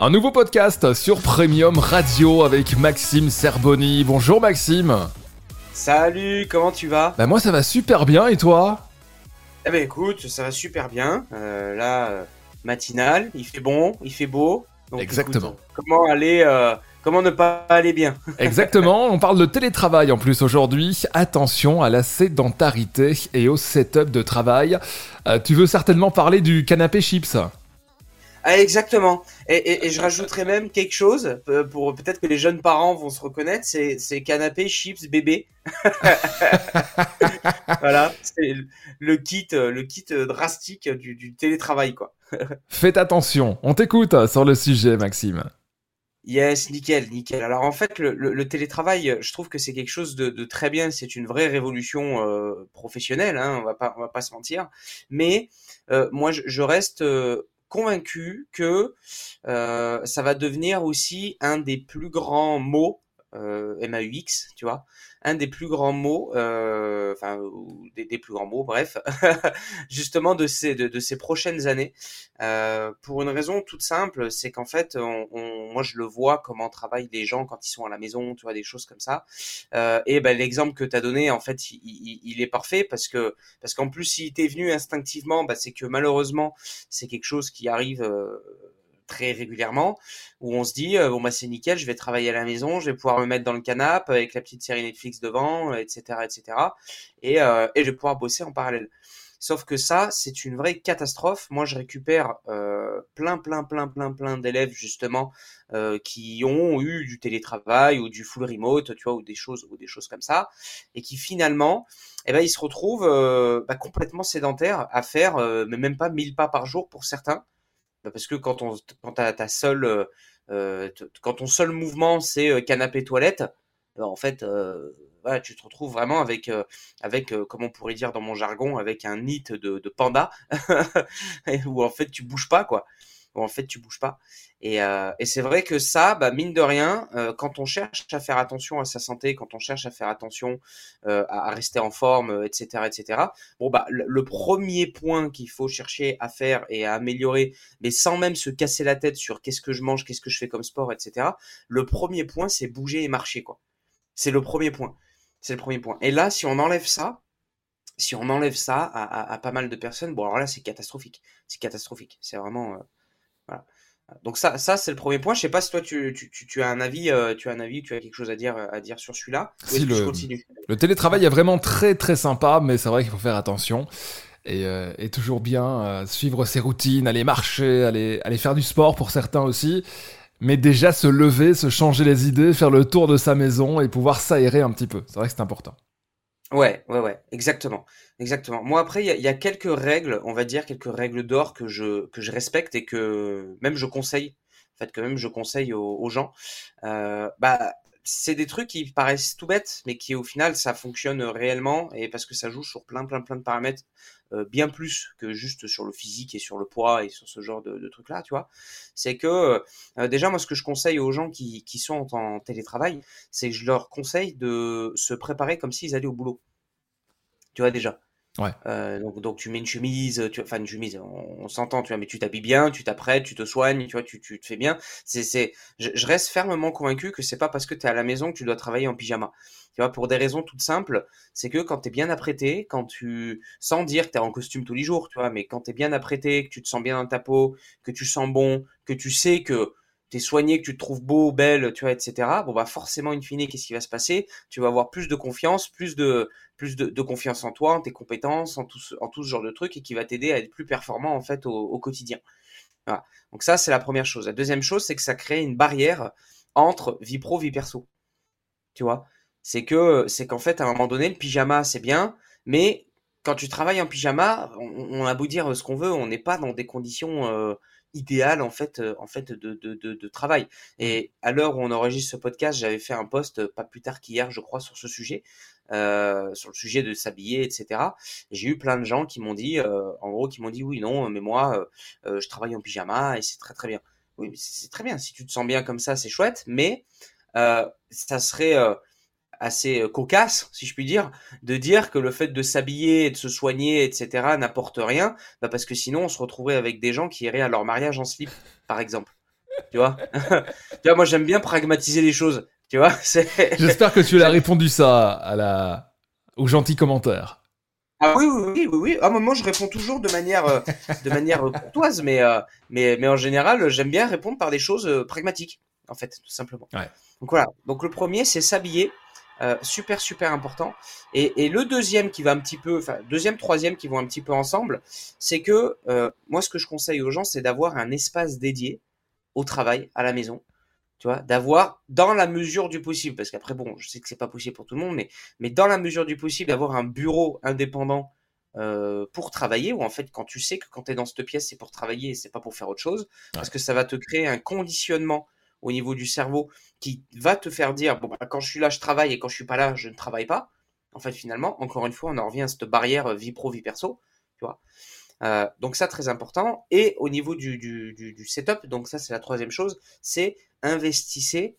Un nouveau podcast sur Premium Radio avec Maxime Serboni. Bonjour Maxime. Salut, comment tu vas? Bah moi ça va super bien et toi? Eh ben écoute, ça va super bien. Euh, là, euh, matinale, il fait bon, il fait beau. Donc, Exactement. Écoute, comment aller euh, Comment ne pas aller bien? Exactement, on parle de télétravail en plus aujourd'hui. Attention à la sédentarité et au setup de travail. Tu veux certainement parler du canapé chips? Ah, exactement. Et, je rajouterais même quelque chose euh, pour peut-être que les jeunes parents vont se reconnaître, c'est canapé, chips, bébé. voilà, c'est le kit, euh, le kit euh, drastique du, télétravail quoi. Faites attention, on t'écoute sur le sujet, Maxime. Yes, nickel, nickel. Alors en fait, le, télétravail, je trouve que c'est quelque chose de, très bien. C'est une vraie révolution professionnelle. Hein, on va pas, on va pas se mentir. Mais moi, je, reste convaincu que euh, ça va devenir aussi un des plus grands mots MAUX, tu vois, un des plus grands mots, euh, enfin des, des, plus grands mots, bref, justement de ces de, de ces prochaines années, euh, pour une raison toute simple, c'est qu'en fait, on, on, moi je le vois comment travaillent les gens quand ils sont à la maison, tu vois, des choses comme ça. Euh, et ben l'exemple que tu as donné, en fait, il, il, est parfait parce que parce qu'en plus, s'il t'est venu instinctivement, bah, c'est que malheureusement, c'est quelque chose qui arrive euh, très régulièrement où on se dit euh, bon bah c'est nickel, je vais travailler à la maison, je vais pouvoir me mettre dans le canapé avec la petite série Netflix devant, etc., euh, etc. Et, euh, et je vais pouvoir bosser en parallèle. Sauf que ça, c'est une vraie catastrophe. Moi, je récupère euh, plein, plein, plein, plein, plein d'élèves justement euh, qui ont eu du télétravail ou du full remote, tu vois, ou des choses, ou des choses comme ça, et qui finalement, eh ben, ils se retrouvent euh, bah, complètement sédentaires à faire, mais même pas 1000 pas par jour pour certains. Parce que quand on quand ta euh, euh quand ton seul mouvement c'est euh, canapé toilette bah, en fait tu te retrouves vraiment avec avec comme on pourrait dire dans mon jargon avec un nid de, de panda où en fait tu bouges pas quoi en fait tu bouges pas. Et, euh, c'est vrai que ça, bah, mine de rien, euh, quand on cherche à faire attention à sa santé, quand on cherche à faire attention euh, à, rester en forme, etc., etc. Bon bah le, premier point qu'il faut chercher à faire et à améliorer, mais sans même se casser la tête sur qu'est-ce que je mange, qu'est-ce que je fais comme sport, etc. Le premier point, c'est bouger et marcher quoi. C'est le premier point. C'est le premier point. Et là, si on enlève ça, si on enlève ça à, à, à pas mal de personnes, bon alors là c'est catastrophique. C'est catastrophique. C'est vraiment voilà. Donc ça, ça c'est le premier point. Je sais pas si toi tu, tu, tu, as un avis, euh, tu as un avis, tu as quelque chose à dire à dire sur celui-là. Si le, le, télétravail est vraiment très très sympa, mais c'est vrai qu'il faut faire attention et, euh, et toujours bien euh, suivre ses routines, aller marcher, aller aller faire du sport pour certains aussi. Mais déjà se lever, se changer les idées, faire le tour de sa maison et pouvoir s'aérer un petit peu. C'est vrai que c'est important. Ouais, ouais, ouais, exactement, exactement. Moi après, il y a, y a, quelques règles, on va dire quelques règles d'or que je que je respecte et que même je conseille, en fait que même je conseille aux, gens. Euh, bah c'est des trucs qui paraissent tout bêtes, mais qui au final ça fonctionne réellement et parce que ça joue sur plein plein plein de paramètres, euh, bien plus que juste sur le physique et sur le poids et sur ce genre de, de trucs là, tu vois. C'est que euh, déjà moi ce que je conseille aux gens qui, qui sont en télétravail, c'est que je leur conseille de se préparer comme s'ils allaient au boulot. Tu vois déjà. Ouais. Euh, donc, tu mets une chemise, tu, enfin une chemise, on, s'entend, tu vois, mais tu t'habilles bien, tu t'apprêtes, tu te soignes, tu vois, tu, tu te fais bien. C'est, c'est, je, reste fermement convaincu que c'est pas parce que tu es à la maison que tu dois travailler en pyjama. Tu vois, pour des raisons toutes simples, c'est que quand tu es bien apprêté, quand tu, sans dire que tu en costume tous les jours, tu vois, mais quand tu es bien apprêté, que tu te sens bien dans ta peau, que tu sens bon, que tu sais que t'es soigné, que tu te trouves beau, belle, tu vois, etc. Bon bah forcément, in fine, qu'est-ce qui va se passer? Tu vas avoir plus de confiance, plus de plus de, confiance en toi, en tes compétences, en tout ce, en tout ce genre de trucs et qui va t'aider à être plus performant en fait au, au quotidien. Voilà. Donc ça, c'est la première chose. La deuxième chose, c'est que ça crée une barrière entre vie pro, vie perso. Tu vois? C'est que c'est qu'en fait, à un moment donné, le pyjama, c'est bien, mais quand tu travailles en pyjama, on, on a beau dire ce qu'on veut, on n'est pas dans des conditions euh, idéal en fait en fait de, de, de, de, travail. Et à l'heure où on enregistre ce podcast j'avais fait un post pas plus tard qu'hier je crois sur ce sujet euh, sur le sujet de s'habiller etc j'ai eu plein de gens qui m'ont dit euh, en gros qui m'ont dit oui non mais moi euh, je travaille en pyjama et c'est très très bien. Oui c'est très bien. Si tu te sens bien comme ça c'est chouette mais ça serait assez euh, cocasse, si je puis dire, de dire que le fait de s'habiller, de se soigner, etc., n'apporte rien, bah parce que sinon on se retrouverait avec des gens qui iraient à leur mariage en slip, par exemple. tu vois? tu vois, moi j'aime bien pragmatiser les choses, tu vois? J'espère que tu as répondu ça à la, aux gentils commentaires. Ah oui, oui, oui, oui, oui. Ah, moi, je réponds toujours de manière, euh, de manière courtoise, mais, euh, mais, mais en général, j'aime bien répondre par des choses euh, pragmatiques, en fait, tout simplement. Ouais. Donc voilà. Donc le premier, c'est s'habiller. Super, super important. Et, et, le deuxième qui va un petit peu, enfin, deuxième, troisième qui vont un petit peu ensemble, c'est que moi, ce que je conseille aux gens, c'est d'avoir un espace dédié au travail, à la maison tu vois, d'avoir dans la mesure du possible, parce qu'après bon, je sais que c'est pas possible pour tout le monde, mais mais dans la mesure du possible, d'avoir un bureau indépendant euh, pour travailler, ou en fait quand tu sais que quand tu es dans cette pièce, c'est pour travailler et c'est pas pour faire autre chose, parce que ça va te créer un conditionnement au niveau du cerveau qui va te faire dire bon bah, quand je suis là je travaille et quand je suis pas là je ne travaille pas. En fait finalement, encore une fois, on en revient à cette barrière euh, vie pro vie perso, tu vois. Euh, donc ça très important. Et au niveau du, setup, donc ça c'est la troisième chose, c'est investissez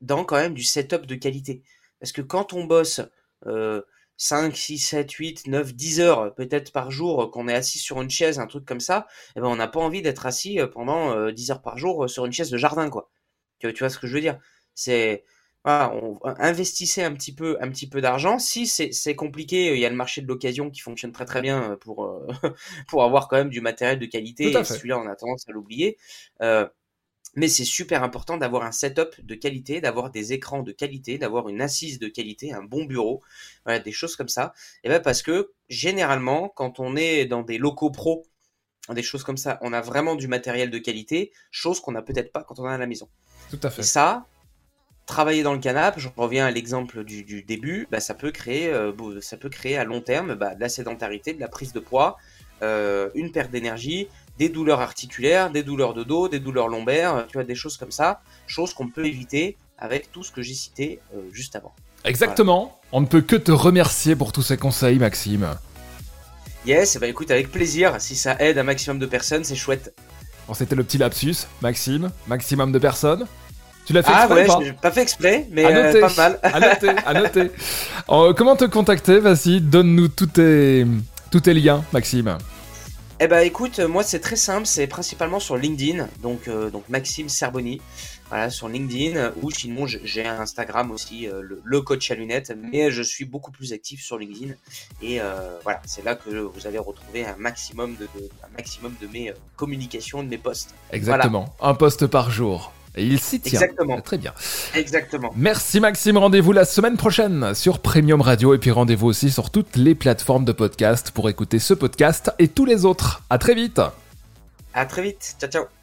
dans quand même du setup de qualité. Parce que quand on bosse euh, 5, 6, 7, 8, 9, 10 heures peut-être par jour, qu'on est assis sur une chaise, un truc comme ça, eh ben on n'a pas envie d'être assis euh, pendant euh, 10 heures par jour euh, sur une chaise de jardin, quoi. Tu, tu vois ce que je veux dire? C'est voilà, on, investissez un petit peu, un petit peu d'argent. Si c'est compliqué, il y a le marché de l'occasion qui fonctionne très très bien pour euh, pour avoir quand même du matériel de qualité. Celui-là, on a tendance à l'oublier. Euh, mais c'est super important d'avoir un setup de qualité, d'avoir des écrans de qualité, d'avoir une assise de qualité, un bon bureau, voilà, des choses comme ça. Et ben parce que généralement, quand on est dans des locaux pro, des choses comme ça, on a vraiment du matériel de qualité, chose qu'on n'a peut-être pas quand on est à la maison. Tout à fait. Et ça, travailler dans le canapé, je reviens à l'exemple du, du, début, bah, ça peut créer, euh, ça peut créer à long terme bah, de la sédentarité, de la prise de poids, euh, une perte d'énergie, des douleurs articulaires, des douleurs de dos, des douleurs lombaires, tu vois, des choses comme ça, choses qu'on peut éviter avec tout ce que j'ai cité euh, juste avant. Exactement. On ne peut que te remercier pour tous ces conseils, Maxime. Yes, bah écoute, avec plaisir. Si ça aide un maximum de personnes, c'est chouette. Bon, c'était le petit lapsus, Maxime. Maximum de personnes. Tu l'as fait ah exprès ouais, ou pas j'ai pas fait exprès, mais euh, pas mal. à noter, à noter. Euh, comment te contacter Vas-y, donne-nous tous tes, tous tes liens, Maxime. Eh ben écoute, moi c'est très simple, c'est principalement sur LinkedIn, donc euh, donc Maxime Serboni, voilà sur LinkedIn ou sinon j'ai un Instagram aussi, euh, le, coach à lunettes, mais je suis beaucoup plus actif sur LinkedIn et euh, voilà c'est là que vous allez retrouver un maximum de un maximum de mes communications, de mes posts. Exactement, un post par jour. Et il s'y tient. Exactement. Très bien. Exactement. Merci Maxime. Rendez-vous la semaine prochaine sur Premium Radio et puis rendez-vous aussi sur toutes les plateformes de podcast pour écouter ce podcast et tous les autres. À très vite. À très vite. Ciao ciao.